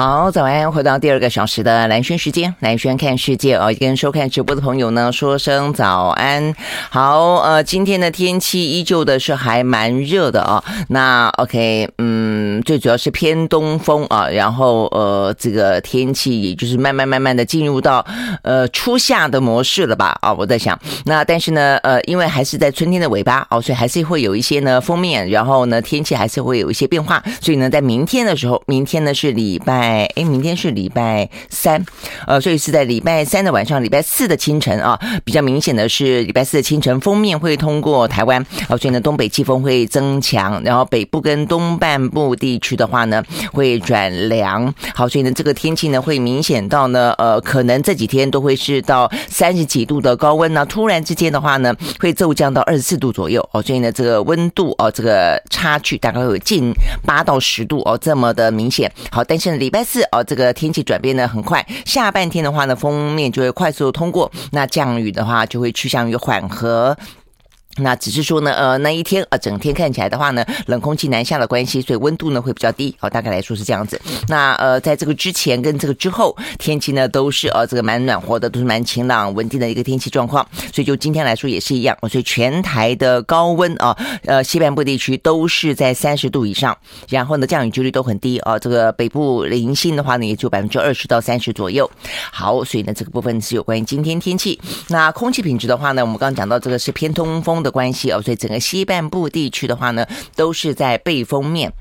好，早安，回到第二个小时的蓝轩时间，蓝轩看世界哦，跟收看直播的朋友呢说声早安。好，呃，今天的天气依旧的是还蛮热的、哦。那 OK，嗯，最主要是偏东风啊，然后呃，这个天气也就是慢慢慢慢的进入到呃初夏的模式了吧？啊，我在想，那但是呢，呃，因为还是在春天的尾巴哦，所以还是会有一些呢封面，然后呢天气还是会有一些变化，所以呢，在明天的时候，明天呢是礼拜。哎，明天是礼拜三，呃，所以是在礼拜三的晚上，礼拜四的清晨啊，比较明显的是礼拜四的清晨，封面会通过台湾，哦，所以呢，东北季风会增强，然后北部跟东半部地地区的话呢，会转凉，好，所以呢，这个天气呢会明显到呢，呃，可能这几天都会是到三十几度的高温呢，突然之间的话呢，会骤降到二十四度左右，哦，所以呢，这个温度哦，这个差距大概有近八到十度哦，这么的明显，好，但是，礼拜。四哦，这个天气转变的很快，下半天的话呢，锋面就会快速通过，那降雨的话就会趋向于缓和。那只是说呢，呃，那一天呃，整天看起来的话呢，冷空气南下的关系，所以温度呢会比较低。哦，大概来说是这样子。那呃，在这个之前跟这个之后，天气呢都是呃这个蛮暖和的，都是蛮晴朗稳定的一个天气状况。所以就今天来说也是一样。所以全台的高温啊，呃，西半部地区都是在三十度以上，然后呢降雨几率都很低啊。这个北部零星的话呢，也就百分之二十到三十左右。好，所以呢这个部分是有关于今天天气。那空气品质的话呢，我们刚刚讲到这个是偏通风的关系哦，所以整个西半部地区的话呢，都是在背风面。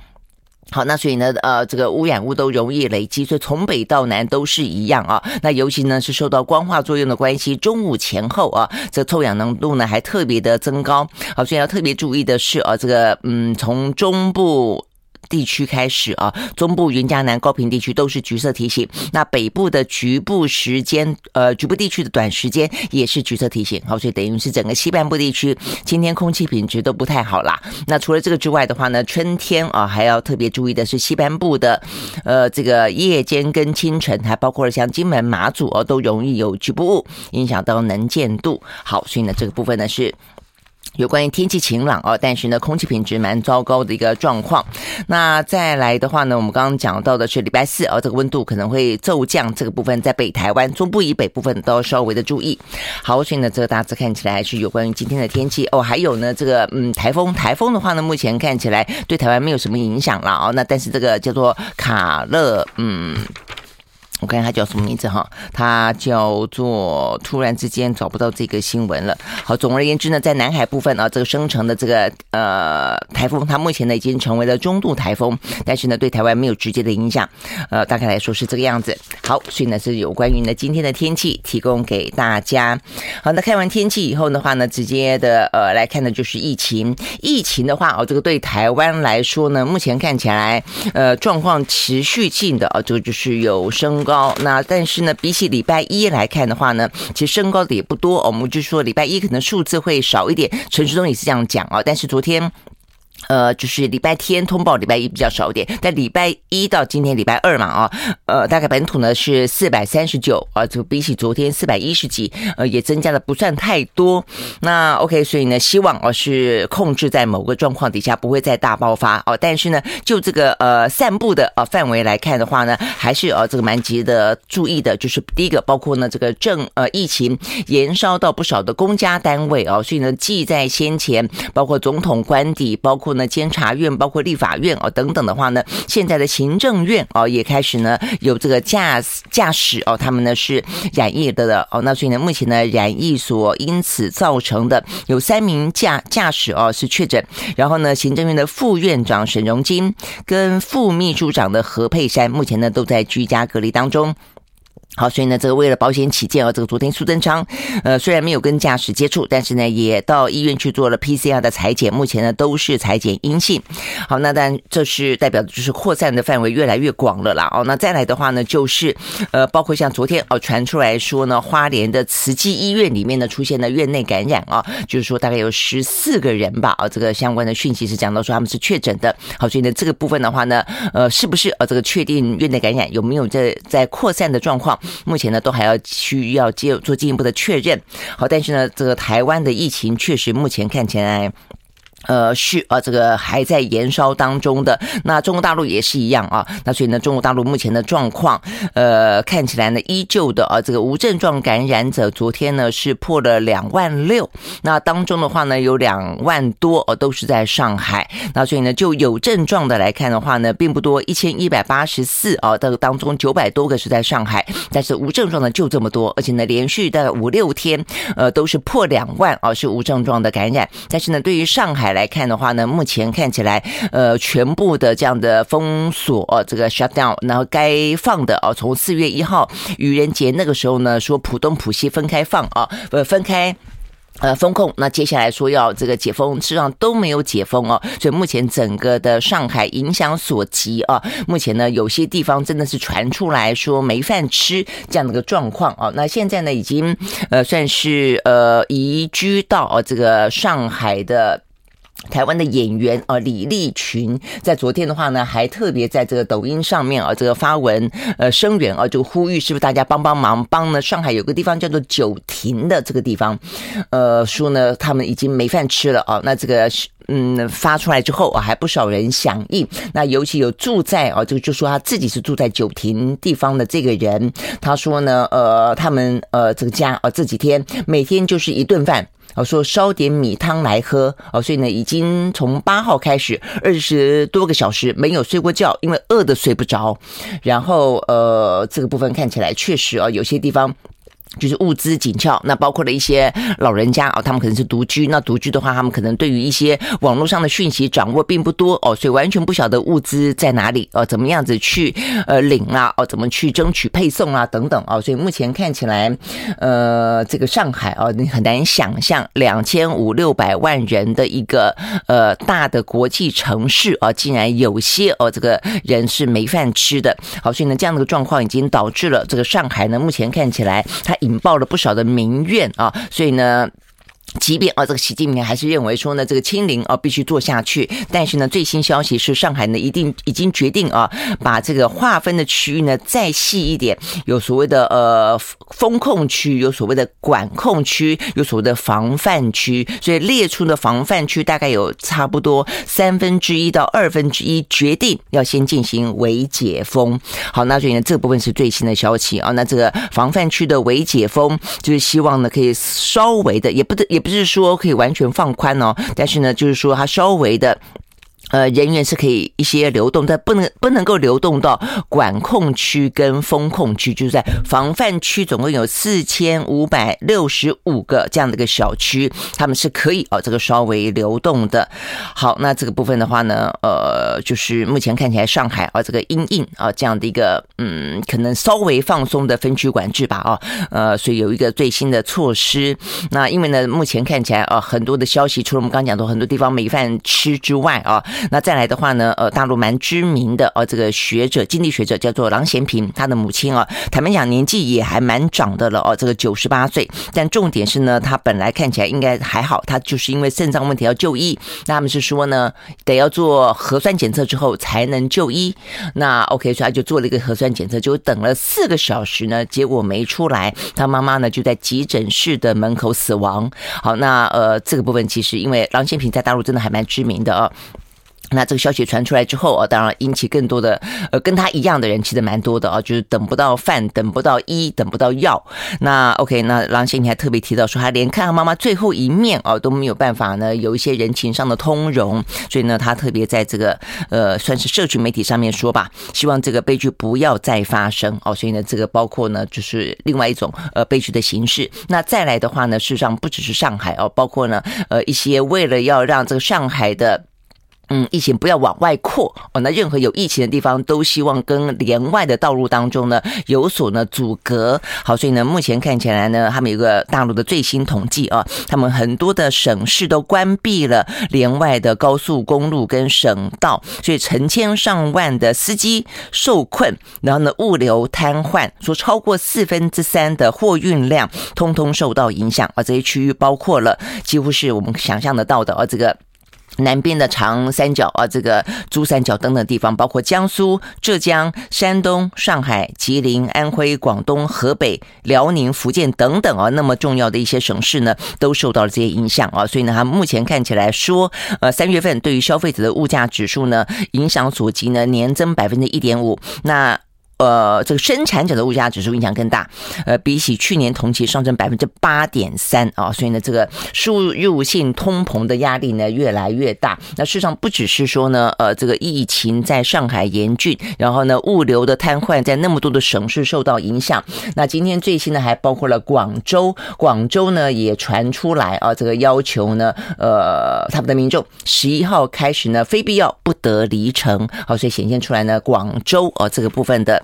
好，那所以呢，呃，这个污染物都容易累积，所以从北到南都是一样啊。那尤其呢是受到光化作用的关系，中午前后啊，这臭氧浓度呢还特别的增高。好，所以要特别注意的是啊，这个嗯，从中部。地区开始啊，中部、云嘉南、高屏地区都是橘色提醒。那北部的局部时间，呃，局部地区的短时间也是橘色提醒。好，所以等于是整个西半部地区今天空气品质都不太好啦。那除了这个之外的话呢，春天啊还要特别注意的是西半部的，呃，这个夜间跟清晨，还包括像金门、马祖哦，都容易有局部雾影响到能见度。好，所以呢这个部分呢是。有关于天气晴朗哦，但是呢，空气品质蛮糟糕的一个状况。那再来的话呢，我们刚刚讲到的是礼拜四哦，这个温度可能会骤降，这个部分在北台湾中部以北部分都要稍微的注意。好，所以呢，这个大致看起来还是有关于今天的天气哦。还有呢，这个嗯，台风，台风的话呢，目前看起来对台湾没有什么影响了哦。那但是这个叫做卡勒，嗯。我看他叫什么名字哈？他叫做突然之间找不到这个新闻了。好，总而言之呢，在南海部分啊，这个生成的这个呃台风，它目前呢已经成为了中度台风，但是呢对台湾没有直接的影响。呃，大概来说是这个样子。好，所以呢是有关于呢今天的天气提供给大家。好，那看完天气以后的话呢，直接的呃来看的就是疫情。疫情的话哦，这个对台湾来说呢，目前看起来呃状况持续性的啊，这个就是有升。高，那但是呢，比起礼拜一来看的话呢，其实升高的也不多。我们就说礼拜一可能数字会少一点，陈时中也是这样讲啊。但是昨天。呃，就是礼拜天通报，礼拜一比较少一点，但礼拜一到今天礼拜二嘛，啊，呃，大概本土呢是四百三十九啊，就比起昨天四百一十几，呃，也增加的不算太多。那 OK，所以呢，希望哦是控制在某个状况底下，不会再大爆发哦。但是呢，就这个呃散布的呃范围来看的话呢，还是呃这个蛮值得注意的。就是第一个，包括呢这个正呃疫情延烧到不少的公家单位哦，所以呢，既在先前，包括总统官邸，包括呢，监察院包括立法院哦等等的话呢，现在的行政院哦也开始呢有这个驾驾驶哦，他们呢是染疫的了哦，那所以呢目前呢染疫所因此造成的有三名驾驾驶哦是确诊，然后呢行政院的副院长沈荣金跟副秘书长的何佩珊目前呢都在居家隔离当中。好，所以呢，这个为了保险起见啊，这个昨天苏贞昌，呃，虽然没有跟驾驶接触，但是呢，也到医院去做了 PCR 的采检，目前呢都是采检阴性。好，那但这是代表的就是扩散的范围越来越广了啦。哦，那再来的话呢，就是呃，包括像昨天哦传出来说呢，花莲的慈济医院里面呢出现了院内感染啊，就是说大概有十四个人吧。啊，这个相关的讯息是讲到说他们是确诊的。好，所以呢，这个部分的话呢，呃，是不是呃这个确定院内感染有没有在在扩散的状况？目前呢，都还要需要接做进一步的确认。好，但是呢，这个台湾的疫情确实目前看起来。呃，是啊，这个还在燃烧当中的。那中国大陆也是一样啊。那所以呢，中国大陆目前的状况，呃，看起来呢，依旧的啊，这个无症状感染者昨天呢是破了两万六。那当中的话呢，有两万多哦，都是在上海。那所以呢，就有症状的来看的话呢，并不多，一千一百八十四啊，这个当中九百多个是在上海，但是无症状的就这么多，而且呢，连续的五六天，呃，都是破两万啊，是无症状的感染。但是呢，对于上海来来看的话呢，目前看起来，呃，全部的这样的封锁，这个 shut down，然后该放的哦，从四月一号愚人节那个时候呢，说浦东浦西分开放啊，呃，分开呃封控，那接下来说要这个解封，实际上都没有解封哦，所以目前整个的上海影响所及啊，目前呢有些地方真的是传出来说没饭吃这样的一个状况啊，那现在呢已经呃算是呃移居到这个上海的。台湾的演员啊，李立群在昨天的话呢，还特别在这个抖音上面啊，这个发文呃声援啊，就呼吁是不是大家帮帮忙，帮呢？上海有个地方叫做九亭的这个地方，呃，说呢他们已经没饭吃了啊。那这个嗯发出来之后啊，还不少人响应。那尤其有住在啊，这个就说他自己是住在九亭地方的这个人，他说呢，呃，他们呃这个家啊这几天每天就是一顿饭。哦，说烧点米汤来喝哦，所以呢，已经从八号开始二十多个小时没有睡过觉，因为饿得睡不着。然后呃，这个部分看起来确实啊，有些地方。就是物资紧俏，那包括了一些老人家哦，他们可能是独居。那独居的话，他们可能对于一些网络上的讯息掌握并不多哦，所以完全不晓得物资在哪里哦，怎么样子去呃领啊哦，怎么去争取配送啊等等哦。所以目前看起来，呃，这个上海哦，你很难想象两千五六百万人的一个呃大的国际城市啊，竟然有些哦这个人是没饭吃的。好，所以呢，这样的状况已经导致了这个上海呢，目前看起来它。引爆了不少的民怨啊，所以呢。即便啊，这个习近平还是认为说呢，这个清零啊必须做下去。但是呢，最新消息是上海呢一定已经决定啊，把这个划分的区域呢再细一点，有所谓的呃封控区，有所谓的管控区，有所谓的防范区。所以列出的防范区大概有差不多三分之一到二分之一，决定要先进行围解封。好，那所以呢，这部分是最新的消息啊。那这个防范区的围解封，就是希望呢可以稍微的，也不得也。不是说可以完全放宽哦，但是呢，就是说它稍微的。呃，人员是可以一些流动，但不能不能够流动到管控区跟封控区，就是在防范区，总共有四千五百六十五个这样的一个小区，他们是可以哦，这个稍微流动的。好，那这个部分的话呢，呃，就是目前看起来上海啊，这个阴应啊这样的一个嗯，可能稍微放松的分区管制吧，啊，呃，所以有一个最新的措施。那因为呢，目前看起来啊，很多的消息，除了我们刚讲到很多地方没饭吃之外啊。那再来的话呢，呃，大陆蛮知名的呃，这个学者，经济学者叫做郎咸平，他的母亲啊，坦白讲年纪也还蛮长的了哦，这个九十八岁。但重点是呢，他本来看起来应该还好，他就是因为肾脏问题要就医。那他们是说呢，得要做核酸检测之后才能就医。那 OK，所以他就做了一个核酸检测，就等了四个小时呢，结果没出来，他妈妈呢就在急诊室的门口死亡。好，那呃，这个部分其实因为郎咸平在大陆真的还蛮知名的啊。那这个消息传出来之后啊，当然引起更多的呃跟他一样的人，其实蛮多的啊，就是等不到饭，等不到医，等不到药。那 OK，那郎咸平还特别提到说，他连看他妈妈最后一面啊都没有办法呢，有一些人情上的通融，所以呢，他特别在这个呃算是社群媒体上面说吧，希望这个悲剧不要再发生哦。所以呢，这个包括呢就是另外一种呃悲剧的形式。那再来的话呢，事实上不只是上海哦，包括呢呃一些为了要让这个上海的。嗯，疫情不要往外扩哦。那任何有疫情的地方，都希望跟连外的道路当中呢有所呢阻隔。好，所以呢，目前看起来呢，他们有个大陆的最新统计啊，他们很多的省市都关闭了连外的高速公路跟省道，所以成千上万的司机受困，然后呢，物流瘫痪，说超过四分之三的货运量通通受到影响啊。这些区域包括了几乎是我们想象得到的啊，这个。南边的长三角啊，这个珠三角等等地方，包括江苏、浙江、山东、上海、吉林、安徽、广东、河北、辽宁、福建等等啊，那么重要的一些省市呢，都受到了这些影响啊。所以呢，它目前看起来说，呃，三月份对于消费者的物价指数呢，影响所及呢，年增百分之一点五。那呃，这个生产者的物价指数影响更大，呃，比起去年同期上升百分之八点三啊，所以呢，这个输入性通膨的压力呢越来越大。那事实上不只是说呢，呃，这个疫情在上海严峻，然后呢，物流的瘫痪在那么多的省市受到影响。那今天最新呢还包括了广州，广州呢也传出来啊，这个要求呢，呃，他们的民众十一号开始呢，非必要不得离城。好，所以显现出来呢，广州啊这个部分的。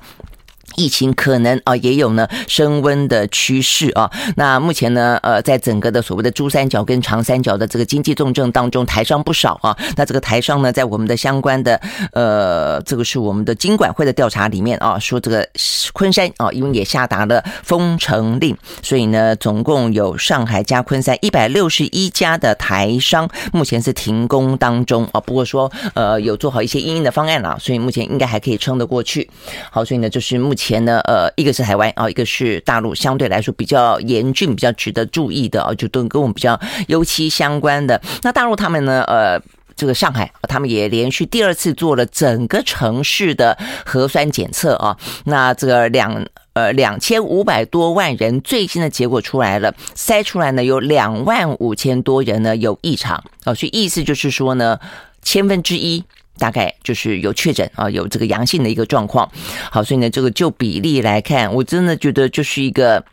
疫情可能啊也有呢升温的趋势啊。那目前呢，呃，在整个的所谓的珠三角跟长三角的这个经济重镇当中，台商不少啊。那这个台商呢，在我们的相关的呃，这个是我们的经管会的调查里面啊，说这个昆山啊，因为也下达了封城令，所以呢，总共有上海加昆山一百六十一家的台商目前是停工当中啊。不过说呃，有做好一些应应的方案了，所以目前应该还可以撑得过去。好，所以呢，就是目前。呢，呃，一个是台湾啊，一个是大陆，相对来说比较严峻、比较值得注意的啊，就都跟我们比较尤其相关的。那大陆他们呢，呃，这个上海，他们也连续第二次做了整个城市的核酸检测啊。那这个两呃两千五百多万人最新的结果出来了，筛出来呢有两万五千多人呢有异常啊，所以意思就是说呢，千分之一。大概就是有确诊啊，有这个阳性的一个状况。好，所以呢，这个就比例来看，我真的觉得就是一个。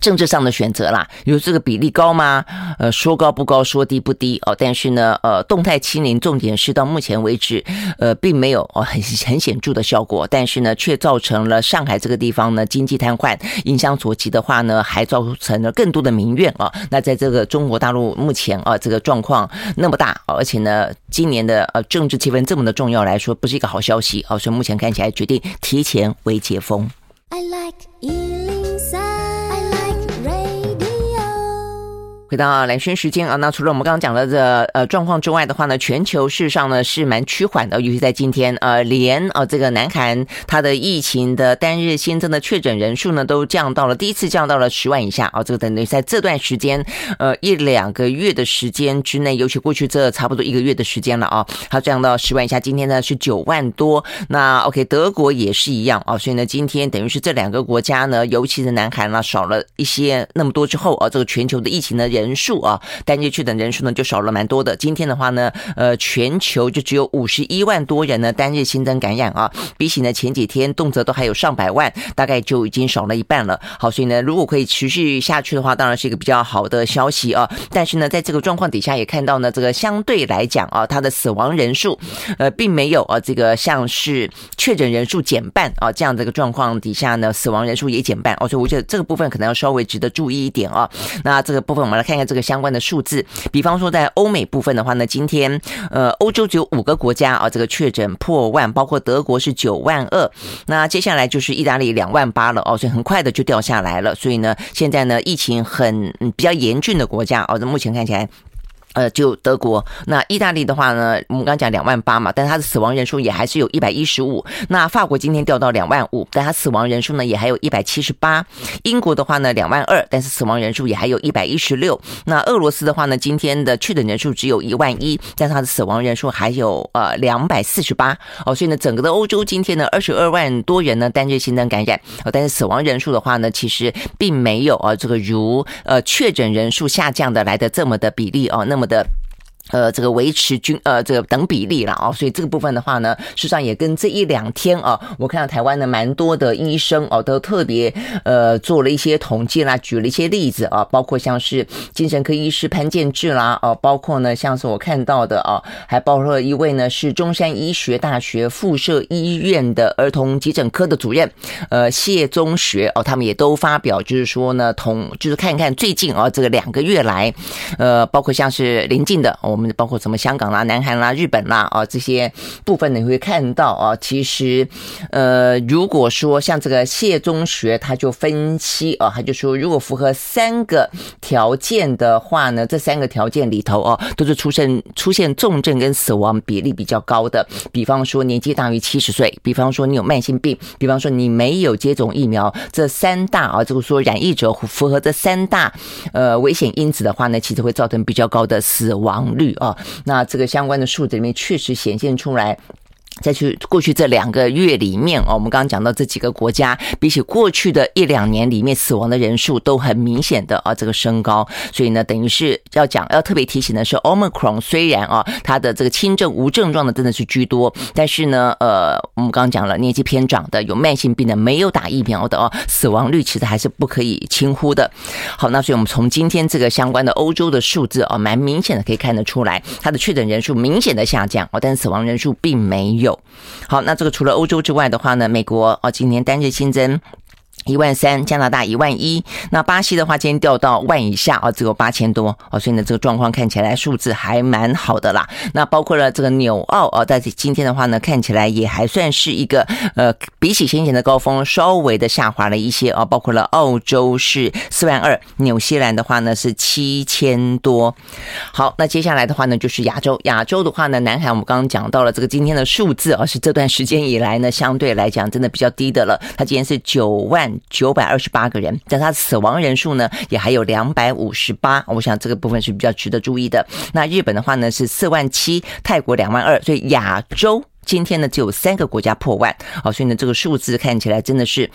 政治上的选择啦，有这个比例高吗？呃，说高不高，说低不低哦。但是呢，呃，动态清零重点是到目前为止，呃，并没有哦很很显著的效果。但是呢，却造成了上海这个地方呢经济瘫痪，影响所及的话呢，还造成了更多的民怨啊。那在这个中国大陆目前啊这个状况那么大，而且呢，今年的呃政治气氛这么的重要来说，不是一个好消息啊。所以目前看起来决定提前为解封。I like you. 回到蓝轩时间啊，那除了我们刚刚讲的这呃状况之外的话呢，全球事实上呢是蛮趋缓的，尤其在今天呃，连呃这个南韩它的疫情的单日新增的确诊人数呢都降到了第一次降到了十万以下啊，这个等于在这段时间呃一两个月的时间之内，尤其过去这差不多一个月的时间了啊，它降到十万以下。今天呢是九万多，那 OK 德国也是一样啊，所以呢今天等于是这两个国家呢，尤其是南韩呢少了一些那么多之后啊，这个全球的疫情呢也。人数啊，单日确诊人数呢就少了蛮多的。今天的话呢，呃，全球就只有五十一万多人呢单日新增感染啊，比起呢前几天动辄都还有上百万，大概就已经少了一半了。好，所以呢，如果可以持续下去的话，当然是一个比较好的消息啊。但是呢，在这个状况底下，也看到呢，这个相对来讲啊，它的死亡人数呃并没有啊，这个像是确诊人数减半啊这样的一个状况底下呢，死亡人数也减半哦，所以我觉得这个部分可能要稍微值得注意一点啊。那这个部分我们来看。看一下这个相关的数字，比方说在欧美部分的话呢，今天呃，欧洲只有五个国家啊，这个确诊破万，包括德国是九万二，那接下来就是意大利两万八了哦，所以很快的就掉下来了。所以呢，现在呢，疫情很比较严峻的国家哦，目前看起来。呃，就德国，那意大利的话呢，我们刚讲两万八嘛，但是它的死亡人数也还是有一百一十五。那法国今天掉到两万五，但它死亡人数呢也还有一百七十八。英国的话呢两万二，但是死亡人数也还有一百一十六。那俄罗斯的话呢，今天的确诊人数只有一万一，但是它的死亡人数还有呃两百四十八。哦，所以呢，整个的欧洲今天呢二十二万多人呢单日新增感染，哦，但是死亡人数的话呢，其实并没有啊这个如呃确诊人数下降的来的这么的比例哦，那么。的。呃，这个维持均呃这个等比例了啊，所以这个部分的话呢，事实上也跟这一两天啊，我看到台湾的蛮多的医生哦，都特别呃做了一些统计啦，举了一些例子啊，包括像是精神科医师潘建志啦，哦，包括呢像是我看到的啊，还包括一位呢是中山医学大学附设医院的儿童急诊科的主任，呃谢宗学哦，他们也都发表就是说呢，同就是看看最近啊这个两个月来，呃，包括像是临近的哦。我们包括什么香港啦、南韩啦、日本啦啊这些部分，你会看到啊，其实呃，如果说像这个谢中学他就分析啊，他就说如果符合三个条件的话呢，这三个条件里头哦，都是出现出现重症跟死亡比例比较高的，比方说年纪大于七十岁，比方说你有慢性病，比方说你没有接种疫苗，这三大啊，就是说染疫者符合这三大呃危险因子的话呢，其实会造成比较高的死亡率。啊。那这个相关的数字里面确实显现出来。再去过去这两个月里面哦，我们刚刚讲到这几个国家，比起过去的一两年里面死亡的人数都很明显的啊这个升高，所以呢，等于是要讲要特别提醒的是，Omicron 虽然啊它的这个轻症无症状的真的是居多，但是呢，呃，我们刚刚讲了年纪偏长的、有慢性病的、没有打疫苗的哦，死亡率其实还是不可以轻忽的。好，那所以我们从今天这个相关的欧洲的数字啊，蛮明显的可以看得出来，它的确诊人数明显的下降哦，但是死亡人数并没有。有好，那这个除了欧洲之外的话呢，美国哦，今年单日新增。一万三，加拿大一万一，那巴西的话，今天掉到万以下啊，只有八千多哦，所以呢，这个状况看起来数字还蛮好的啦。那包括了这个纽澳啊，在今天的话呢，看起来也还算是一个呃，比起先前的高峰稍微的下滑了一些啊。包括了澳洲是四万二，纽西兰的话呢是七千多。好，那接下来的话呢，就是亚洲，亚洲的话呢，南海我们刚刚讲到了这个今天的数字啊，是这段时间以来呢，相对来讲真的比较低的了。它今天是九万。九百二十八个人，但他死亡人数呢也还有两百五十八，我想这个部分是比较值得注意的。那日本的话呢是四万七，泰国两万二，所以亚洲今天呢只有三个国家破万，好，所以呢这个数字看起来真的是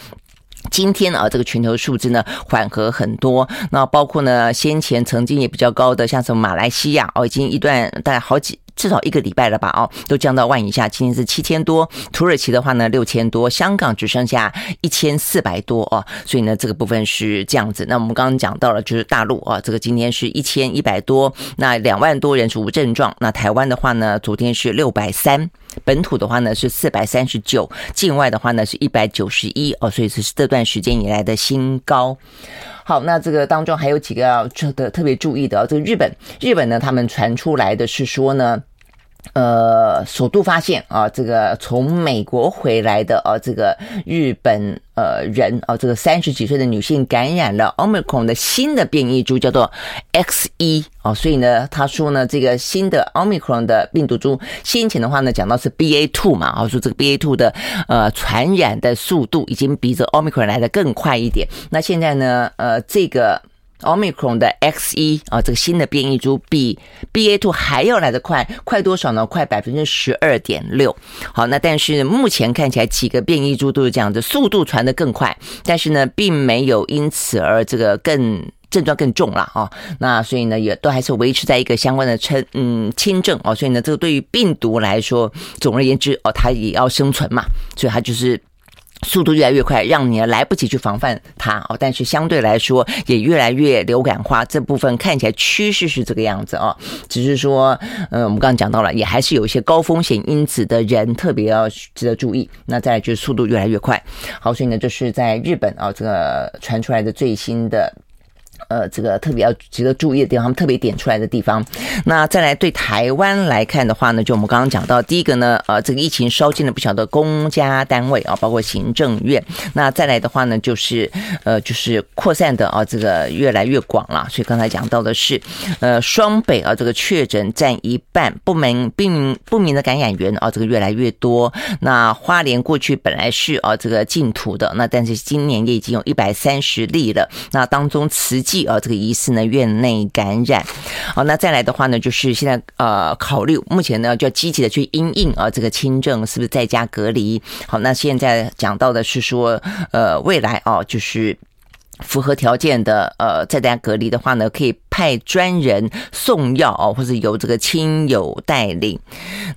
今天啊这个全球数字呢缓和很多。那包括呢先前曾经也比较高的，像什么马来西亚哦，已经一段大概好几。至少一个礼拜了吧？哦，都降到万以下。今天是七千多，土耳其的话呢六千多，香港只剩下一千四百多哦。所以呢，这个部分是这样子。那我们刚刚讲到了，就是大陆啊，这个今天是一千一百多，那两万多人是无症状。那台湾的话呢，昨天是六百三，本土的话呢是四百三十九，境外的话呢是一百九十一哦。所以是这段时间以来的新高。好，那这个当中还有几个要特特别注意的，这个日本，日本呢，他们传出来的是说呢。呃，首度发现啊，这个从美国回来的啊，这个日本呃人啊，这个三十几岁的女性感染了 Omicron 的新的变异株，叫做 XE 啊，所以呢，他说呢，这个新的 Omicron 的病毒株，先前的话呢，讲到是 BA two 嘛，啊，说这个 BA two 的呃传染的速度已经比这 Omicron 来的更快一点，那现在呢，呃，这个。Omicron 的 X 一啊，这个新的变异株比 BA two 还要来得快，快多少呢？快百分之十二点六。好，那但是目前看起来几个变异株都是这样子，速度传得更快，但是呢，并没有因此而这个更症状更重了啊。那所以呢，也都还是维持在一个相关的称嗯轻症哦。所以呢，这个对于病毒来说，总而言之哦，它也要生存嘛，所以它就是。速度越来越快，让你来不及去防范它哦。但是相对来说，也越来越流感化。这部分看起来趋势是这个样子哦。只是说，嗯，我们刚刚讲到了，也还是有一些高风险因子的人特别要值得注意。那再就是速度越来越快。好，所以呢，这是在日本啊，这个传出来的最新的。呃，这个特别要值得注意的地方，他们特别点出来的地方。那再来对台湾来看的话呢，就我们刚刚讲到，第一个呢，呃，这个疫情烧进了不小的公家单位啊，包括行政院。那再来的话呢，就是呃，就是扩散的啊，这个越来越广了。所以刚才讲到的是，呃，双北啊，这个确诊占一半，不明病不明的感染源啊，这个越来越多。那花莲过去本来是啊，这个净土的，那但是今年也已经有一百三十例了。那当中慈济。啊，这个疑似呢院内感染，好，那再来的话呢，就是现在呃考虑，目前呢就要积极的去因应啊，这个轻症是不是在家隔离？好，那现在讲到的是说，呃，未来啊，就是。符合条件的，呃，在家隔离的话呢，可以派专人送药哦，或者由这个亲友带领。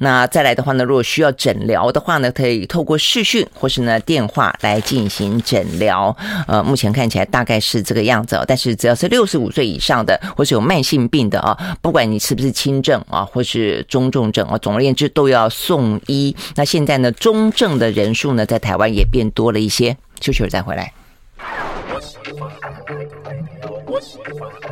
那再来的话呢，如果需要诊疗的话呢，可以透过视讯或是呢电话来进行诊疗。呃，目前看起来大概是这个样子哦。但是只要是六十五岁以上的，或是有慢性病的啊，不管你是不是轻症啊，或是中重症啊，总而言之都要送医。那现在呢，中症的人数呢，在台湾也变多了一些。休息会再回来。我喜欢。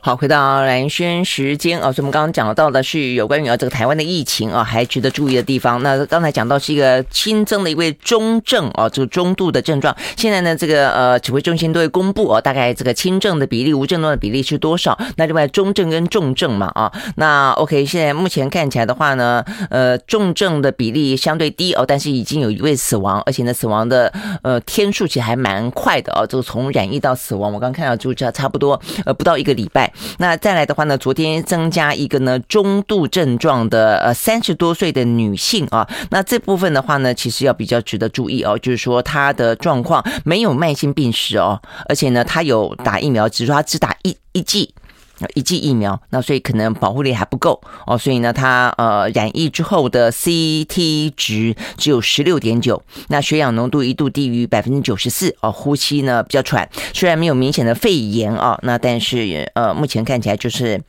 好，回到蓝轩时间啊，所以我们刚刚讲到的是有关于啊这个台湾的疫情啊，还值得注意的地方。那刚才讲到是一个新增的一位中症啊，这个中度的症状。现在呢，这个呃指挥中心都会公布啊，大概这个轻症的比例、无症状的比例是多少？那另外中症跟重症嘛啊，那 OK，现在目前看起来的话呢，呃重症的比例相对低哦，但是已经有一位死亡，而且呢死亡的呃天数其实还蛮快的哦，这个从染疫到死亡，我刚看到就差差不多呃不到一个礼拜。那再来的话呢，昨天增加一个呢中度症状的呃三十多岁的女性啊，那这部分的话呢，其实要比较值得注意哦，就是说她的状况没有慢性病史哦，而且呢她有打疫苗，只是说她只打一一剂。一剂疫苗，那所以可能保护力还不够哦，所以呢，他呃染疫之后的 CT 值只有十六点九，那血氧浓度一度低于百分之九十四哦，呼吸呢比较喘，虽然没有明显的肺炎啊，那但是呃目前看起来就是。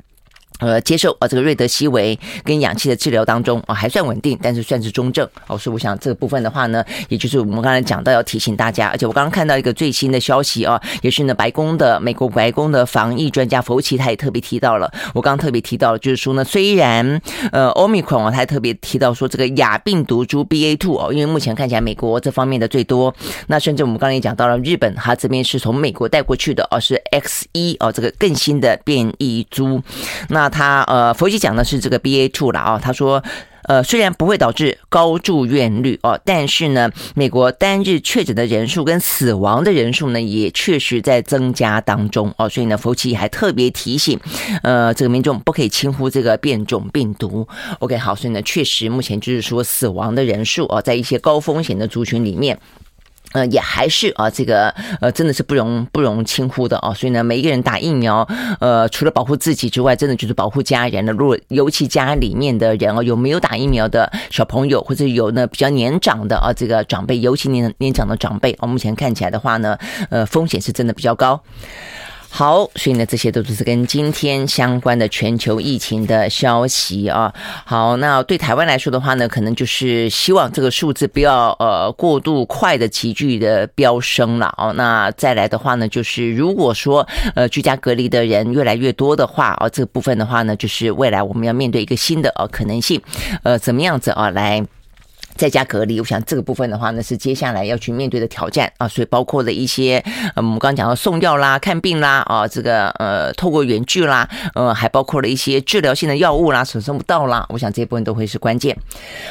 呃，接受啊这个瑞德西韦跟氧气的治疗当中啊，还算稳定，但是算是中症哦。所以我想这个部分的话呢，也就是我们刚才讲到要提醒大家，而且我刚刚看到一个最新的消息啊，也是呢白宫的美国白宫的防疫专家福奇他也特别提到了，我刚刚特别提到了，就是说呢，虽然呃奥密克戎啊，他还特别提到说这个亚病毒株 BA two 哦，因为目前看起来美国这方面的最多，那甚至我们刚才也讲到了日本，它这边是从美国带过去的哦，是 X 一哦，这个更新的变异株，那。他呃，佛奇讲的是这个 BA two 了啊。他说，呃，虽然不会导致高住院率哦，但是呢，美国单日确诊的人数跟死亡的人数呢，也确实在增加当中哦。所以呢，佛奇还特别提醒，呃，这个民众不可以轻忽这个变种病毒。OK，好，所以呢，确实目前就是说死亡的人数哦，在一些高风险的族群里面。呃，也还是啊，这个呃，真的是不容不容轻忽的啊。所以呢，每一个人打疫苗，呃，除了保护自己之外，真的就是保护家人了。如果尤其家里面的人哦，有没有打疫苗的小朋友，或者有呢比较年长的啊，这个长辈，尤其年年长的长辈，啊，目前看起来的话呢，呃，风险是真的比较高。好，所以呢，这些都是跟今天相关的全球疫情的消息啊。好，那对台湾来说的话呢，可能就是希望这个数字不要呃过度快的急剧的飙升了哦。那再来的话呢，就是如果说呃居家隔离的人越来越多的话啊，这个部分的话呢，就是未来我们要面对一个新的呃可能性，呃，怎么样子啊来。在家隔离，我想这个部分的话呢，是接下来要去面对的挑战啊，所以包括了一些，嗯，我们刚刚讲到送药啦、看病啦，啊，这个呃，透过远距啦，呃，还包括了一些治疗性的药物啦，所送不到啦，我想这一部分都会是关键。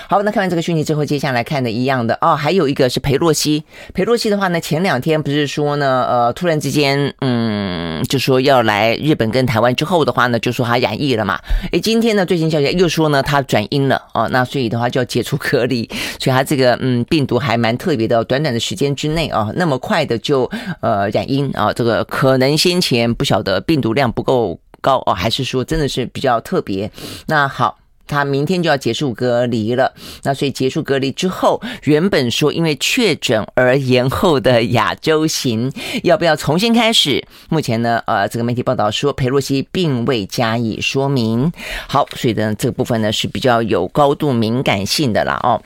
好，那看完这个讯息之后，接下来看的一样的哦，还有一个是裴洛西，裴洛西的话呢，前两天不是说呢，呃，突然之间，嗯，就说要来日本跟台湾之后的话呢，就说他染疫了嘛，诶，今天呢，最新消息又说呢，他转阴了哦，那所以的话就要解除隔离。所以它这个嗯病毒还蛮特别的，短短的时间之内啊，那么快的就呃染阴啊，这个可能先前不晓得病毒量不够高哦，还是说真的是比较特别？那好。他明天就要结束隔离了，那所以结束隔离之后，原本说因为确诊而延后的亚洲行要不要重新开始？目前呢，呃，这个媒体报道说裴洛西并未加以说明。好，所以呢，这个部分呢是比较有高度敏感性的啦哦。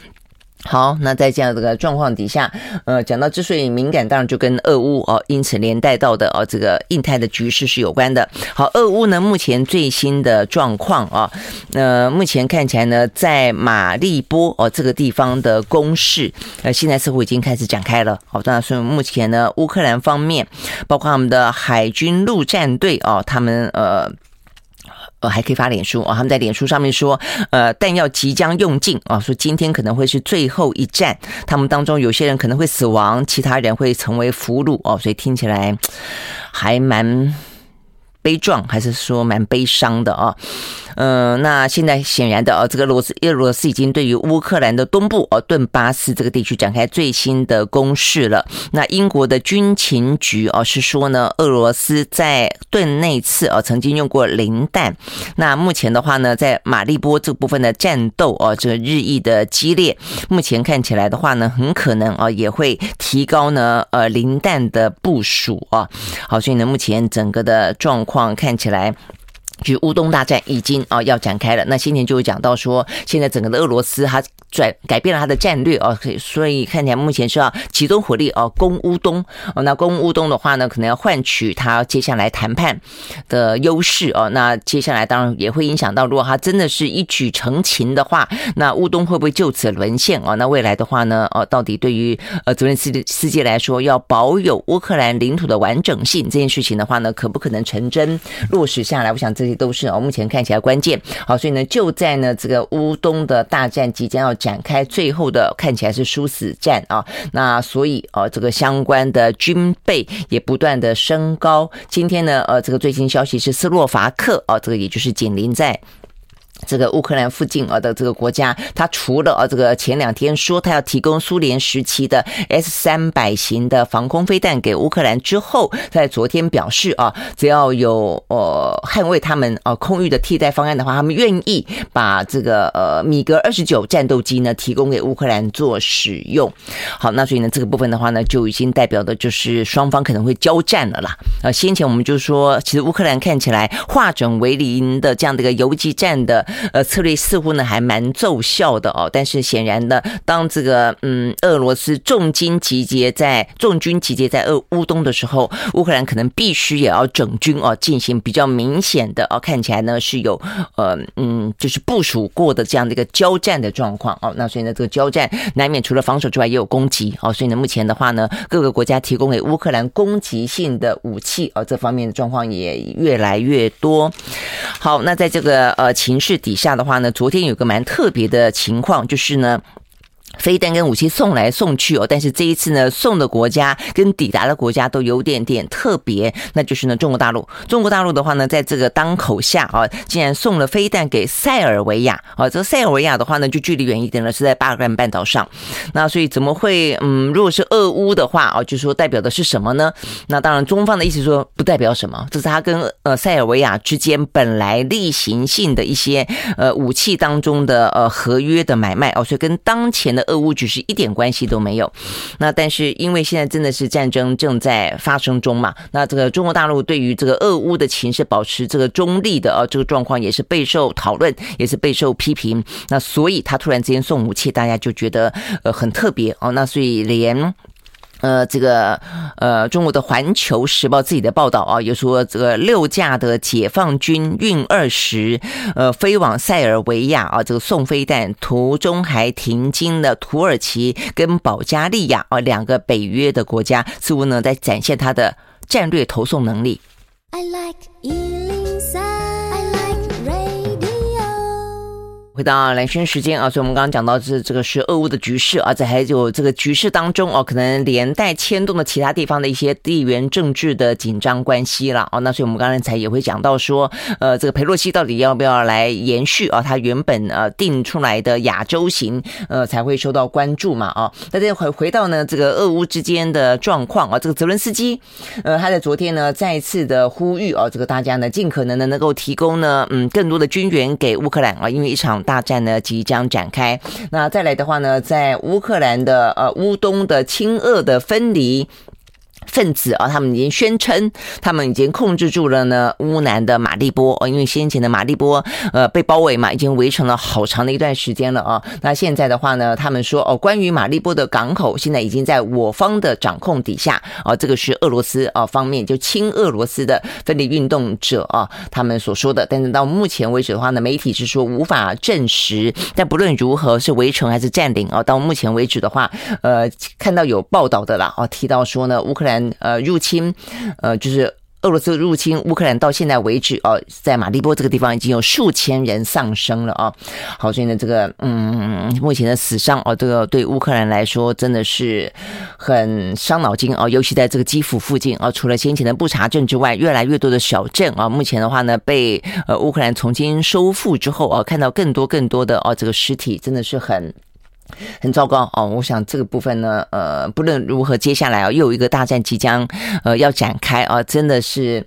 好，那在这样的个状况底下，呃，讲到之所以敏感，当然就跟俄乌哦，因此连带到的哦，这个印太的局势是有关的。好，俄乌呢，目前最新的状况啊，呃，目前看起来呢，在马利波哦这个地方的攻势，呃，现在似乎已经开始展开了。好，当然，所以目前呢，乌克兰方面，包括他们的海军陆战队哦，他们呃。呃，还可以发脸书啊，他们在脸书上面说，呃，弹药即将用尽啊，说今天可能会是最后一战，他们当中有些人可能会死亡，其他人会成为俘虏哦，所以听起来 还蛮。悲壮还是说蛮悲伤的啊？嗯、那现在显然的啊，这个俄罗斯俄罗斯已经对于乌克兰的东部哦顿巴斯这个地区展开最新的攻势了。那英国的军情局哦是说呢，俄罗斯在顿内次哦曾经用过零弹。那目前的话呢，在马利波这部分的战斗哦，这日益的激烈。目前看起来的话呢，很可能啊也会提高呢呃零弹的部署啊。好，所以呢，目前整个的状。况看起来，就乌东大战已经啊要展开了。那先前就有讲到说，现在整个的俄罗斯它转改变了他的战略哦，所以看起来目前是要集中火力哦，攻乌东。那攻乌东的话呢，可能要换取他接下来谈判的优势哦。那接下来当然也会影响到，如果他真的是一举成擒的话，那乌东会不会就此沦陷哦？那未来的话呢，哦，到底对于呃泽连斯斯基来说，要保有乌克兰领土的完整性这件事情的话呢，可不可能成真落实下来？我想这些都是哦，目前看起来关键。好，所以呢，就在呢这个乌东的大战即将要。展开最后的看起来是殊死战啊，那所以啊这个相关的军备也不断的升高。今天呢，呃，这个最新消息是斯洛伐克啊，这个也就是紧邻在。这个乌克兰附近啊的这个国家，他除了啊这个前两天说他要提供苏联时期的 S 三百型的防空飞弹给乌克兰之后，在昨天表示啊，只要有呃捍卫他们呃空域的替代方案的话，他们愿意把这个呃米格二十九战斗机呢提供给乌克兰做使用。好，那所以呢这个部分的话呢，就已经代表的就是双方可能会交战了啦。呃，先前我们就说，其实乌克兰看起来化整为零的这样的一个游击战的。呃，策略似乎呢还蛮奏效的哦，但是显然呢，当这个嗯俄罗斯重金集结在重军集结在俄乌东的时候，乌克兰可能必须也要整军哦，进行比较明显的哦，看起来呢是有呃嗯就是部署过的这样的一个交战的状况哦，那所以呢这个交战难免除了防守之外也有攻击哦，所以呢目前的话呢各个国家提供给乌克兰攻击性的武器哦，这方面的状况也越来越多。好，那在这个呃情势底下的话呢，昨天有个蛮特别的情况，就是呢。飞弹跟武器送来送去哦，但是这一次呢，送的国家跟抵达的国家都有点点特别，那就是呢，中国大陆。中国大陆的话呢，在这个当口下啊，竟然送了飞弹给塞尔维亚啊。这塞尔维亚的话呢，就距离远一点了，是在巴尔干半岛上。那所以怎么会嗯，如果是俄乌的话啊，就说代表的是什么呢？那当然，中方的意思说不代表什么，这是他跟呃塞尔维亚之间本来例行性的一些呃武器当中的呃合约的买卖哦，所以跟当前的。俄乌局势一点关系都没有，那但是因为现在真的是战争正在发生中嘛，那这个中国大陆对于这个俄乌的情势保持这个中立的啊，这个状况也是备受讨论，也是备受批评。那所以他突然之间送武器，大家就觉得呃很特别哦。那所以连。呃，这个呃，中国的《环球时报》自己的报道啊，有说这个六架的解放军运二十，呃，飞往塞尔维亚啊，这个送飞弹途中还停经了土耳其跟保加利亚啊两个北约的国家，似乎呢在展现它的战略投送能力。I like 回到蓝轩时间啊，所以我们刚刚讲到这这个是俄乌的局势啊，在还有这个局势当中哦，可能连带牵动了其他地方的一些地缘政治的紧张关系了哦。那所以我们刚才也会讲到说，呃，这个佩洛西到底要不要来延续啊？他原本呃定出来的亚洲行呃才会受到关注嘛啊。那再回回到呢这个俄乌之间的状况啊，这个泽伦斯基呃他在昨天呢再次的呼吁啊，这个大家呢尽可能的能够提供呢嗯更多的军援给乌克兰啊，因为一场。大大战呢即将展开，那再来的话呢，在乌克兰的呃乌东的亲俄的分离。分子啊，他们已经宣称，他们已经控制住了呢乌南的马利波哦，因为先前的马利波呃被包围嘛，已经围城了好长的一段时间了啊。那现在的话呢，他们说哦，关于马利波的港口现在已经在我方的掌控底下啊，这个是俄罗斯啊方面就亲俄罗斯的分离运动者啊他们所说的。但是到目前为止的话呢，媒体是说无法证实。但不论如何是围城还是占领啊，到目前为止的话，呃，看到有报道的啦啊，提到说呢乌克兰。呃，入侵，呃，就是俄罗斯入侵乌克兰到现在为止哦，在马利波这个地方已经有数千人丧生了啊。好，所以呢，这个嗯，目前的死伤哦，这个对乌克兰来说真的是很伤脑筋啊，尤其在这个基辅附近啊，除了先前的布查镇之外，越来越多的小镇啊，目前的话呢，被呃乌克兰重新收复之后啊，看到更多更多的哦，这个尸体真的是很。很糟糕。哦，我想这个部分呢，呃，不论如何，接下来啊，又有一个大战即将呃要展开啊，真的是，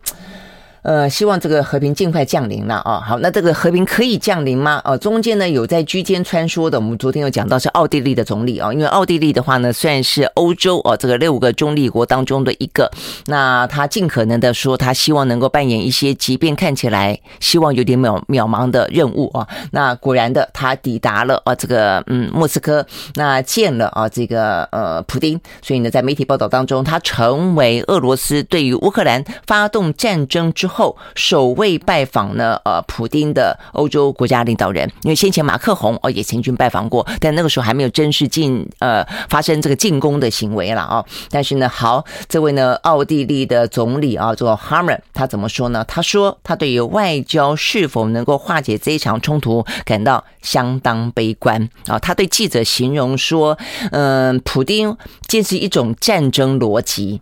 呃，希望这个和平尽快降临了啊。好，那这个和平可以降临吗？哦，中间呢有在居间穿梭的。我们昨天有讲到是奥地利的总理啊，因为奥地利的话呢，算是欧洲哦这个六个中立国当中的一个。那他尽可能的说，他希望能够扮演一些，即便看起来希望有点渺渺茫的任务啊。那果然的，他抵达了啊这个嗯莫斯科，那见了啊这个呃普丁。所以呢，在媒体报道当中，他成为俄罗斯对于乌克兰发动战争之后。后首位拜访呢，呃，普丁的欧洲国家领导人，因为先前马克宏哦也曾经拜访过，但那个时候还没有正式进呃发生这个进攻的行为了啊。但是呢，好，这位呢奥地利的总理啊，做 Hammer，他怎么说呢？他说他对于外交是否能够化解这一场冲突感到相当悲观啊。他对记者形容说，嗯、普丁坚持一种战争逻辑。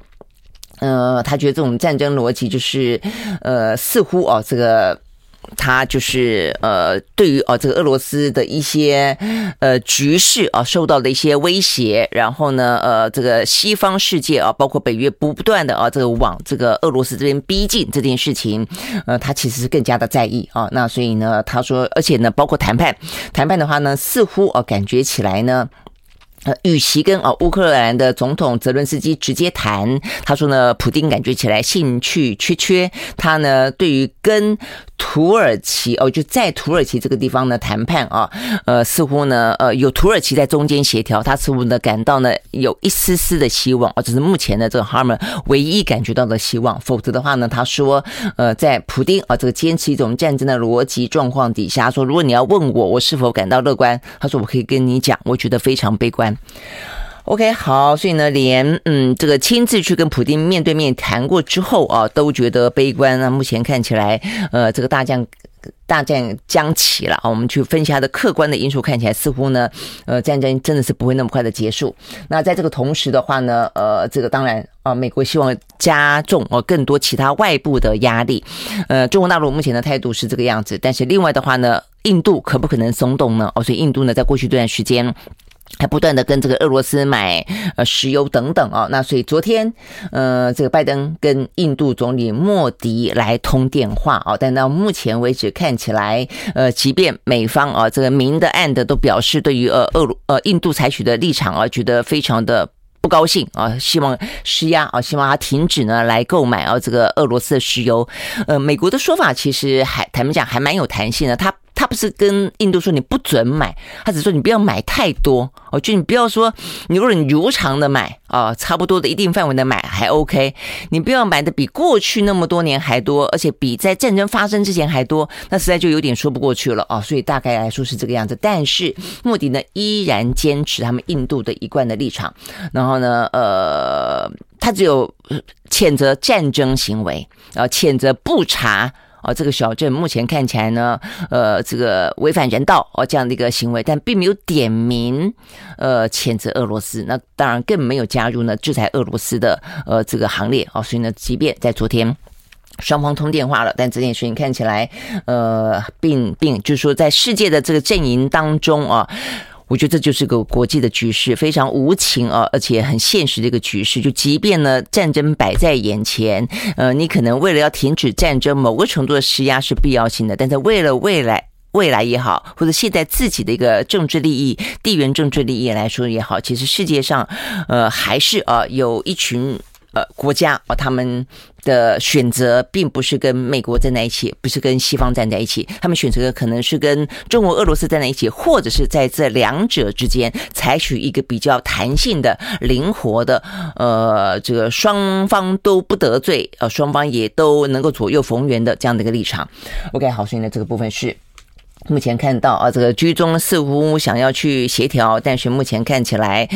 呃，他觉得这种战争逻辑就是，呃，似乎哦，这个他就是呃，对于哦这个俄罗斯的一些呃局势啊，受到的一些威胁，然后呢，呃，这个西方世界啊，包括北约不断的啊，这个往这个俄罗斯这边逼近这件事情，呃，他其实是更加的在意啊。那所以呢，他说，而且呢，包括谈判，谈判的话呢，似乎啊，感觉起来呢。呃，与其跟啊乌克兰的总统泽伦斯基直接谈，他说呢，普丁感觉起来兴趣缺缺。他呢，对于跟土耳其哦，就在土耳其这个地方呢谈判啊，呃，似乎呢，呃，有土耳其在中间协调，他似乎呢感到呢有一丝丝的希望啊，这是目前的这个哈默唯一感觉到的希望。否则的话呢，他说，呃，在普丁啊这个坚持一种战争的逻辑状况底下，说如果你要问我我是否感到乐观，他说我可以跟你讲，我觉得非常悲观。OK，好，所以呢，连嗯，这个亲自去跟普丁面对面谈过之后啊，都觉得悲观。那目前看起来，呃，这个大将大战将起了啊。我们去分析它的客观的因素，看起来似乎呢，呃，战争真的是不会那么快的结束。那在这个同时的话呢，呃，这个当然啊，美国希望加重哦更多其他外部的压力。呃，中国大陆目前的态度是这个样子，但是另外的话呢，印度可不可能松动呢？哦，所以印度呢，在过去这段时间。还不断的跟这个俄罗斯买呃石油等等啊，那所以昨天呃这个拜登跟印度总理莫迪来通电话啊，但到目前为止看起来呃即便美方啊这个明的暗的都表示对于呃俄呃印度采取的立场啊觉得非常的不高兴啊，希望施压啊，希望他停止呢来购买啊这个俄罗斯的石油，呃美国的说法其实还坦白讲还蛮有弹性的，他。他不是跟印度说你不准买，他只说你不要买太多哦，就你不要说，你如果你如常的买啊，差不多的一定范围的买还 OK，你不要买的比过去那么多年还多，而且比在战争发生之前还多，那实在就有点说不过去了啊。所以大概来说是这个样子，但是莫迪呢依然坚持他们印度的一贯的立场，然后呢，呃，他只有谴责战争行为啊，谴责不查。哦，这个小镇目前看起来呢，呃，这个违反人道哦这样的一个行为，但并没有点名呃谴责俄罗斯，那当然更没有加入呢制裁俄罗斯的呃这个行列哦。所以呢，即便在昨天双方通电话了，但这件事情看起来呃并并就是说在世界的这个阵营当中啊。我觉得这就是个国际的局势，非常无情啊，而且很现实的一个局势。就即便呢战争摆在眼前，呃，你可能为了要停止战争，某个程度的施压是必要性的。但是为了未来，未来也好，或者现在自己的一个政治利益、地缘政治利益来说也好，其实世界上，呃，还是啊有一群。呃，国家啊，他们的选择并不是跟美国站在一起，不是跟西方站在一起，他们选择的可能是跟中国、俄罗斯站在一起，或者是在这两者之间采取一个比较弹性的、灵活的，呃，这个双方都不得罪，呃，双方也都能够左右逢源的这样的一个立场。OK，好，所以呢，这个部分是。目前看到啊，这个居中似乎想要去协调，但是目前看起来，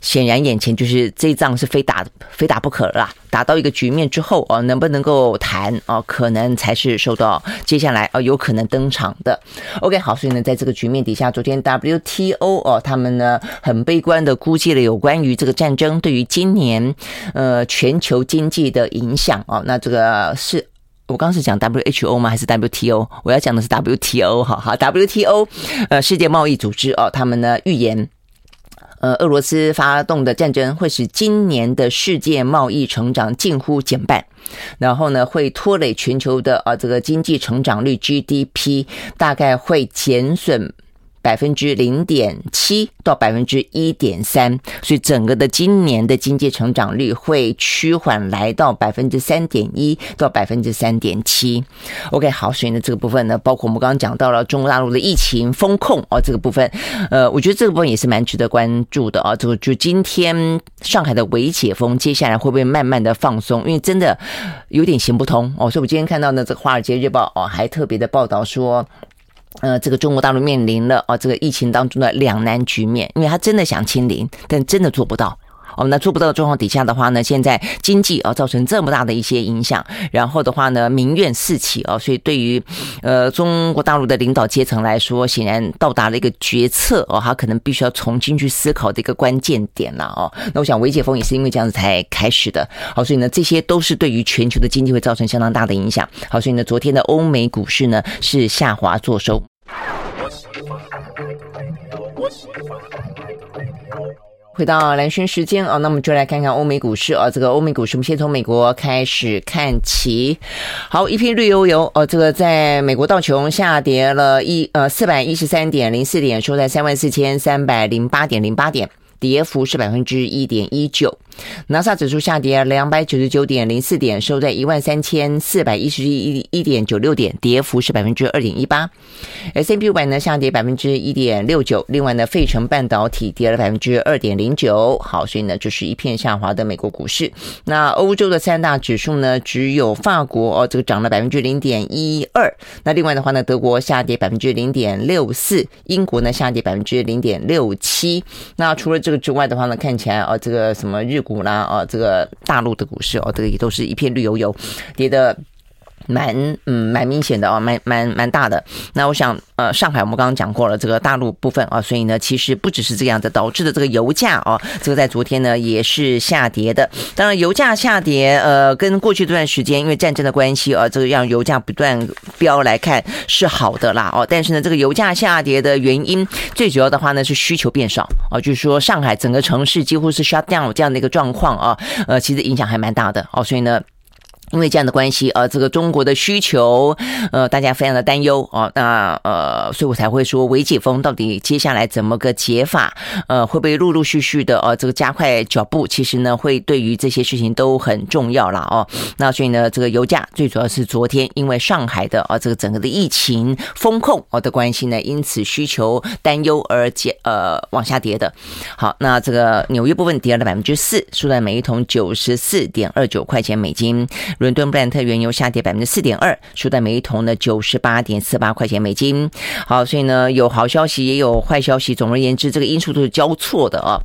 显然眼前就是这一仗是非打非打不可了。打到一个局面之后啊，能不能够谈啊，可能才是受到接下来啊有可能登场的。OK，好，所以呢，在这个局面底下，昨天 WTO 哦，他们呢很悲观的估计了有关于这个战争对于今年呃全球经济的影响啊，那这个是。我刚刚是讲 WHO 吗？还是 WTO？我要讲的是 WTO，哈哈，WTO，呃，世界贸易组织哦，他们呢预言，呃，俄罗斯发动的战争会使今年的世界贸易成长近乎减半，然后呢，会拖累全球的呃这个经济成长率 GDP 大概会减损。百分之零点七到百分之一点三，所以整个的今年的经济成长率会趋缓，来到百分之三点一到百分之三点七。OK，好，所以呢，这个部分呢，包括我们刚刚讲到了中国大陆的疫情封控哦，这个部分，呃，我觉得这个部分也是蛮值得关注的啊。就就今天上海的微解封，接下来会不会慢慢的放松？因为真的有点行不通哦。所以我今天看到呢，这个《华尔街日报》哦，还特别的报道说。呃，这个中国大陆面临了啊，这个疫情当中的两难局面，因为他真的想清零，但真的做不到。哦，那做不到的状况底下的话呢，现在经济啊造成这么大的一些影响，然后的话呢，民怨四起啊，所以对于呃中国大陆的领导阶层来说，显然到达了一个决策哦，他可能必须要重新去思考的一个关键点了哦。那我想，维解封也是因为这样子才开始的。好，所以呢，这些都是对于全球的经济会造成相当大的影响。好，所以呢，昨天的欧美股市呢是下滑作收。回到蓝轩时间啊，那我们就来看看欧美股市啊。这个欧美股市，我们先从美国开始看起。好，一片绿油油哦。这个在美国道琼下跌了一呃四百一十三点零四点，收在三万四千三百零八点零八点，跌幅是百分之一点一九。纳斯达克指数下跌两百九十九点零四点，收在一万三千四百一十一一点九六点，跌幅是百分之二点一八。S&P 五百呢下跌百分之一点六九，另外呢，费城半导体跌了百分之二点零九。好，所以呢，就是一片下滑的美国股市。那欧洲的三大指数呢，只有法国哦，这个涨了百分之零点一二。那另外的话呢，德国下跌百分之零点六四，英国呢下跌百分之零点六七。那除了这个之外的话呢，看起来哦，这个什么日股啦，啊，这个大陆的股市哦，这个也都是一片绿油油，跌的。蛮嗯蛮明显的啊，蛮蛮蛮大的。那我想呃，上海我们刚刚讲过了这个大陆部分啊，所以呢，其实不只是这样的，导致的这个油价啊，这个在昨天呢也是下跌的。当然，油价下跌呃，跟过去这段时间因为战争的关系啊，这个让油价不断飙来看是好的啦哦。但是呢，这个油价下跌的原因最主要的话呢是需求变少啊，就是说上海整个城市几乎是 shut down 这样的一个状况啊，呃，其实影响还蛮大的哦，所以呢。因为这样的关系，呃，这个中国的需求，呃，大家非常的担忧哦。那呃，所以我才会说，微解封到底接下来怎么个解法？呃，会不会陆陆续续的呃，这个加快脚步？其实呢，会对于这些事情都很重要了哦。那所以呢，这个油价最主要是昨天因为上海的啊这个整个的疫情封控哦的关系呢，因此需求担忧而减呃往下跌的。好，那这个纽约部分跌了百分之四，收在每一桶九十四点二九块钱美金。伦敦布兰特原油下跌百分之四点二，收在每一桶呢九十八点四八块钱美金。好，所以呢，有好消息，也有坏消息。总而言之，这个因素都是交错的啊。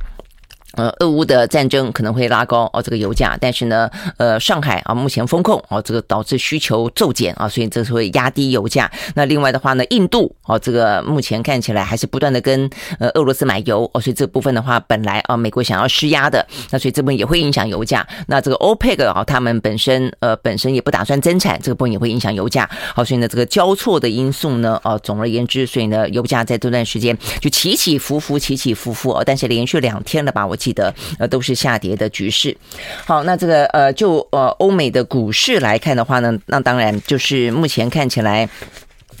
呃，俄乌的战争可能会拉高哦这个油价，但是呢，呃，上海啊目前封控哦，这个导致需求骤减啊，所以这是会压低油价。那另外的话呢，印度哦，这个目前看起来还是不断的跟呃俄罗斯买油哦，所以这部分的话，本来啊美国想要施压的，那所以这部分也会影响油价。那这个 OPEC 啊，他们本身呃本身也不打算增产，这个部分也会影响油价。好，所以呢，这个交错的因素呢，哦，总而言之，所以呢，油价在这段时间就起起伏伏，起起伏伏哦，但是连续两天了吧，我。记得呃都是下跌的局势，好，那这个呃就呃欧美的股市来看的话呢，那当然就是目前看起来。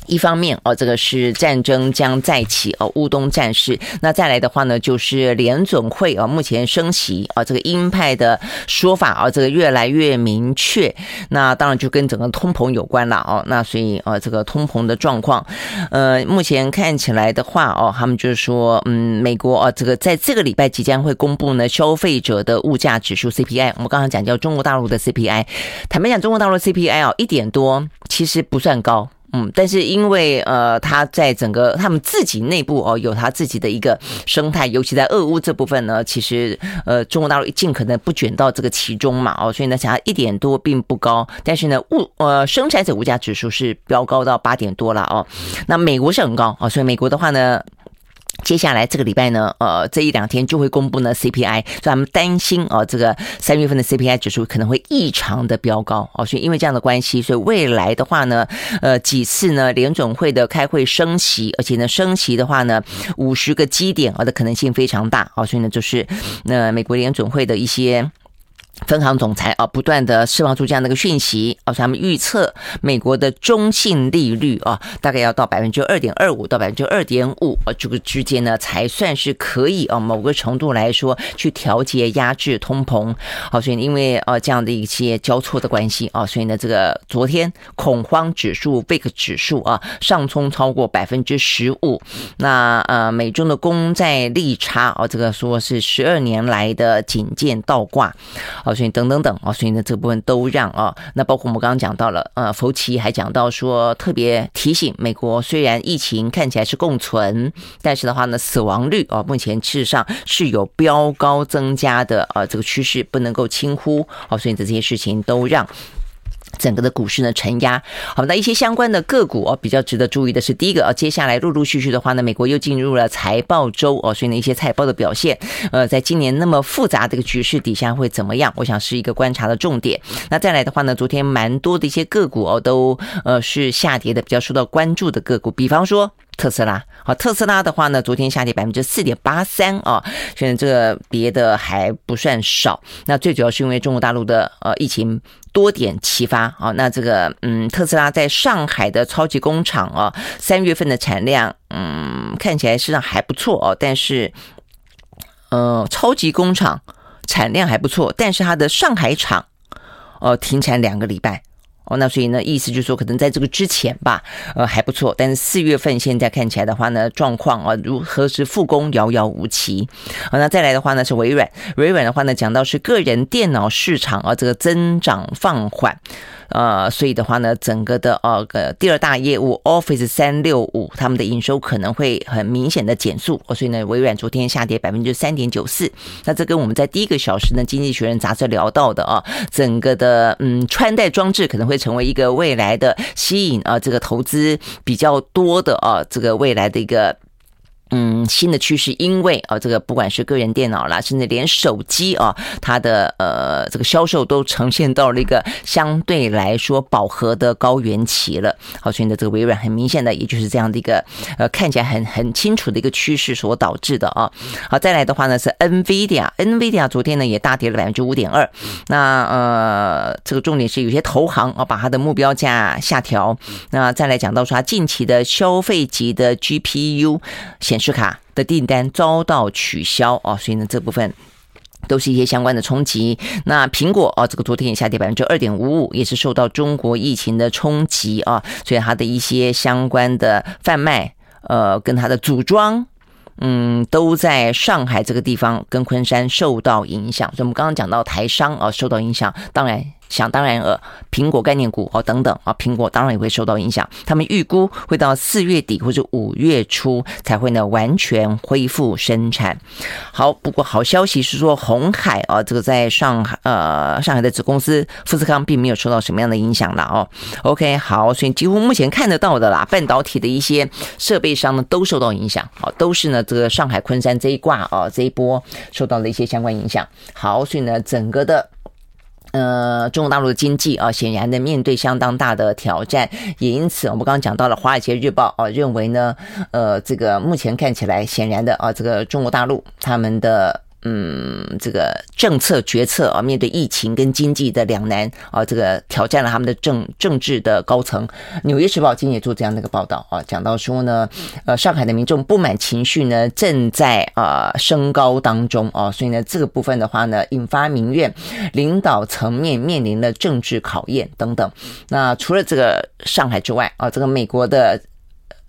一方面哦，这个是战争将再起哦，乌东战事。那再来的话呢，就是联准会啊，目前升息啊，这个鹰派的说法啊，这个越来越明确。那当然就跟整个通膨有关了哦。那所以啊，这个通膨的状况，呃，目前看起来的话哦，他们就是说，嗯，美国啊，这个在这个礼拜即将会公布呢，消费者的物价指数 CPI。我们刚刚讲叫中国大陆的 CPI，坦白讲，中国大陆 CPI 啊，一点多，其实不算高。嗯，但是因为呃，他在整个他们自己内部哦，有他自己的一个生态，尤其在俄乌这部分呢，其实呃，中国大陆尽可能不卷到这个其中嘛，哦，所以呢，想要一点多并不高，但是呢，物呃生产者物价指数是飙高到八点多了哦，那美国是很高哦，所以美国的话呢。接下来这个礼拜呢，呃，这一两天就会公布呢 CPI，所以他们担心啊，这个三月份的 CPI 指数可能会异常的飙高哦，所以因为这样的关系，所以未来的话呢，呃，几次呢联总会的开会升息，而且呢升息的话呢，五十个基点啊的可能性非常大哦，所以呢就是那美国联总会的一些。分行总裁啊，不断的释放出这样的一个讯息啊，他们预测美国的中性利率啊，大概要到百分之二点二五到百分之二点五啊，这个之间呢，才算是可以啊，某个程度来说去调节压制通膨。好，所以因为啊这样的一些交错的关系啊，所以呢，这个昨天恐慌指数 VIX 指数啊上冲超过百分之十五，那呃美中的公债利差啊，这个说是十二年来的仅见倒挂。好，所以等等等啊，所以呢，这部分都让啊，那包括我们刚刚讲到了，呃，福奇还讲到说，特别提醒美国，虽然疫情看起来是共存，但是的话呢，死亡率啊，目前事实上是有飙高增加的啊，这个趋势不能够轻忽。好，所以这些事情都让。整个的股市呢承压，好，那一些相关的个股哦，比较值得注意的是，第一个啊，接下来陆陆续续的话呢，美国又进入了财报周哦，所以呢一些财报的表现，呃，在今年那么复杂的一个局势底下会怎么样？我想是一个观察的重点。那再来的话呢，昨天蛮多的一些个股哦，都呃是下跌的，比较受到关注的个股，比方说。特斯拉，好，特斯拉的话呢，昨天下跌百分之四点八三啊，现在这个跌的还不算少。那最主要是因为中国大陆的呃疫情多点齐发啊，那这个嗯，特斯拉在上海的超级工厂哦，三月份的产量嗯看起来实际上还不错哦，但是呃超级工厂产量还不错，但是它的上海厂哦停产两个礼拜。哦，那所以呢，意思就是说，可能在这个之前吧，呃，还不错。但是四月份现在看起来的话呢，状况啊，如何时复工遥遥无期。好，那再来的话呢，是微软。微软的话呢，讲到是个人电脑市场啊，这个增长放缓。呃，所以的话呢，整个的呃个第二大业务 Office 三六五，他们的营收可能会很明显的减速。所以呢，微软昨天下跌百分之三点九四。那这跟我们在第一个小时呢，《经济学人》杂志聊到的啊，整个的嗯穿戴装置可能会成为一个未来的吸引啊，这个投资比较多的啊，这个未来的一个。嗯，新的趋势，因为啊，这个不管是个人电脑啦，甚至连手机啊，它的呃这个销售都呈现到了一个相对来说饱和的高原期了。好，所以呢，这个微软很明显的，也就是这样的一个呃看起来很很清楚的一个趋势所导致的啊。好，再来的话呢是 NVIDIA，NVIDIA 昨天呢也大跌了百分之五点二。那呃，这个重点是有些投行啊把它的目标价下调。那再来讲到说它近期的消费级的 GPU 显示。是卡的订单遭到取消啊，所以呢，这部分都是一些相关的冲击。那苹果啊，这个昨天也下跌百分之二点五五，也是受到中国疫情的冲击啊，所以它的一些相关的贩卖，呃，跟它的组装，嗯，都在上海这个地方跟昆山受到影响。所以我们刚刚讲到台商啊受到影响，当然。想当然呃，苹果概念股哦等等啊，苹果当然也会受到影响。他们预估会到四月底或者五月初才会呢完全恢复生产。好，不过好消息是说，红海啊，这个在上海呃上海的子公司富士康并没有受到什么样的影响了哦。OK，好，所以几乎目前看得到的啦，半导体的一些设备商呢都受到影响，好，都是呢这个上海昆山这一挂啊这一波受到了一些相关影响。好，所以呢整个的。呃，中国大陆的经济啊，显然的面对相当大的挑战，也因此我们刚刚讲到了《华尔街日报》啊，认为呢，呃，这个目前看起来显然的啊，这个中国大陆他们的。嗯，这个政策决策啊，面对疫情跟经济的两难啊，这个挑战了他们的政政治的高层。纽约时报今天也做这样的一个报道啊，讲到说呢，呃，上海的民众不满情绪呢正在啊升高当中啊，所以呢，这个部分的话呢，引发民怨，领导层面面临了政治考验等等。那除了这个上海之外啊，这个美国的。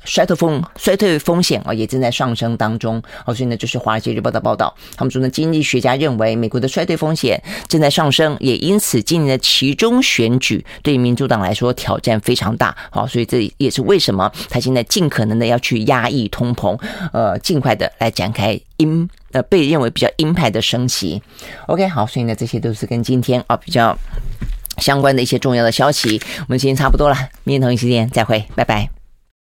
衰退风衰退风险啊，也正在上升当中。哦，所以呢，就是《华尔街日报》的报道，他们说呢，经济学家认为美国的衰退风险正在上升，也因此今年的期中选举对民主党来说挑战非常大。好，所以这也是为什么他现在尽可能的要去压抑通膨，呃，尽快的来展开鹰呃被认为比较鹰派的升息。OK，好，所以呢，这些都是跟今天啊比较相关的一些重要的消息。我们今天差不多了，明天同一时间再会，拜拜。